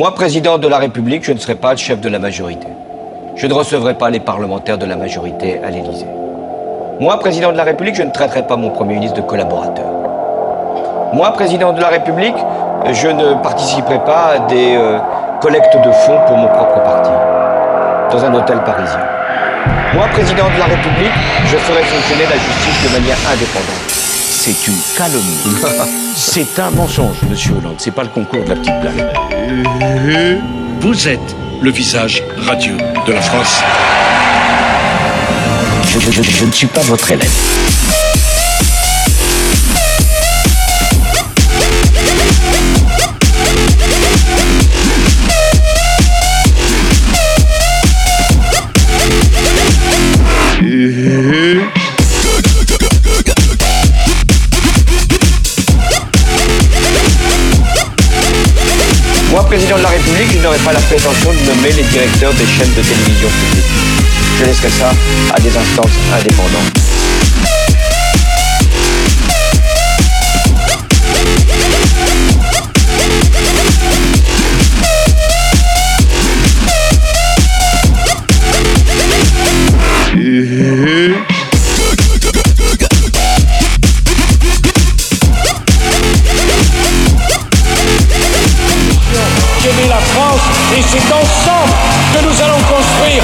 Moi, président de la République, je ne serai pas le chef de la majorité. Je ne recevrai pas les parlementaires de la majorité à l'Élysée. Moi, président de la République, je ne traiterai pas mon Premier ministre de collaborateur. Moi, président de la République, je ne participerai pas à des euh, collectes de fonds pour mon propre parti, dans un hôtel parisien. Moi, président de la République, je ferai fonctionner la justice de manière indépendante. C'est une calomnie. C'est un mensonge, monsieur Hollande. C'est pas le concours de la petite blague. Vous êtes le visage radieux de la France. Je, je- je- je ne suis pas votre élève. Moi, président de la République, je n'aurai pas la prétention de nommer les directeurs des chaînes de télévision publiques. Je laisserai ça à des instances indépendantes. Et c'est ensemble que nous allons construire